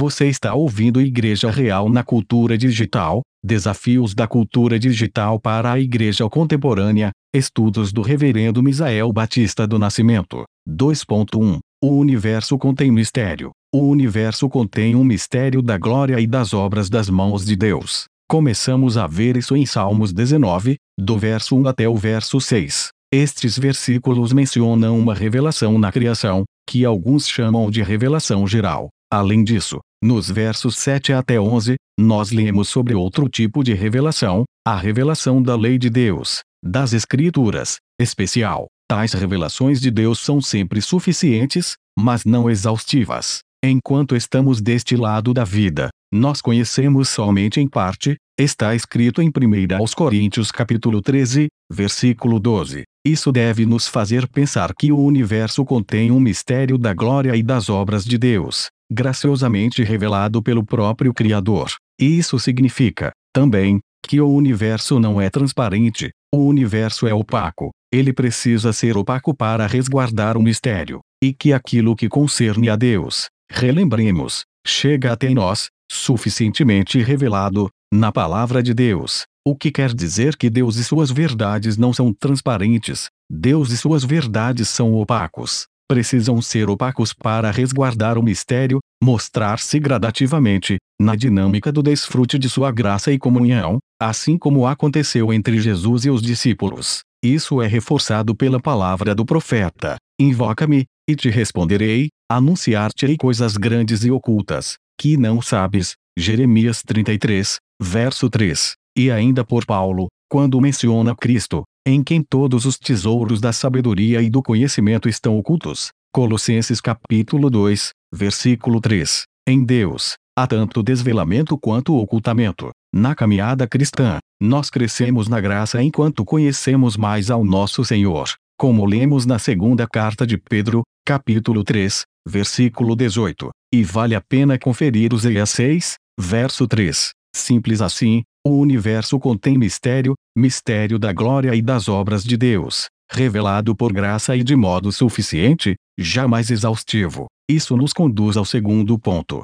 Você está ouvindo Igreja Real na Cultura Digital: Desafios da Cultura Digital para a Igreja Contemporânea. Estudos do Reverendo Misael Batista do Nascimento. 2.1 O universo contém mistério. O universo contém um mistério da glória e das obras das mãos de Deus. Começamos a ver isso em Salmos 19, do verso 1 até o verso 6. Estes versículos mencionam uma revelação na criação, que alguns chamam de revelação geral. Além disso, nos versos 7 até 11, nós lemos sobre outro tipo de revelação, a revelação da lei de Deus, das Escrituras, especial. Tais revelações de Deus são sempre suficientes, mas não exaustivas. Enquanto estamos deste lado da vida, nós conhecemos somente em parte, está escrito em 1 aos Coríntios capítulo 13, versículo 12. Isso deve nos fazer pensar que o universo contém um mistério da glória e das obras de Deus, graciosamente revelado pelo próprio Criador. Isso significa, também, que o universo não é transparente, o universo é opaco. Ele precisa ser opaco para resguardar o mistério, e que aquilo que concerne a Deus, relembremos, chega até nós, suficientemente revelado, na palavra de Deus. O que quer dizer que Deus e suas verdades não são transparentes, Deus e suas verdades são opacos. Precisam ser opacos para resguardar o mistério, mostrar-se gradativamente, na dinâmica do desfrute de sua graça e comunhão, assim como aconteceu entre Jesus e os discípulos. Isso é reforçado pela palavra do profeta: Invoca-me, e te responderei, anunciar-te-ei coisas grandes e ocultas, que não sabes. Jeremias 33, verso 3 e ainda por Paulo, quando menciona Cristo, em quem todos os tesouros da sabedoria e do conhecimento estão ocultos. Colossenses capítulo 2, versículo 3. Em Deus, há tanto desvelamento quanto ocultamento. Na caminhada cristã, nós crescemos na graça enquanto conhecemos mais ao nosso Senhor, como lemos na segunda carta de Pedro, capítulo 3, versículo 18. E vale a pena conferir os EA 6, verso 3. Simples assim, o universo contém mistério, mistério da glória e das obras de Deus, revelado por graça e de modo suficiente, jamais exaustivo. Isso nos conduz ao segundo ponto.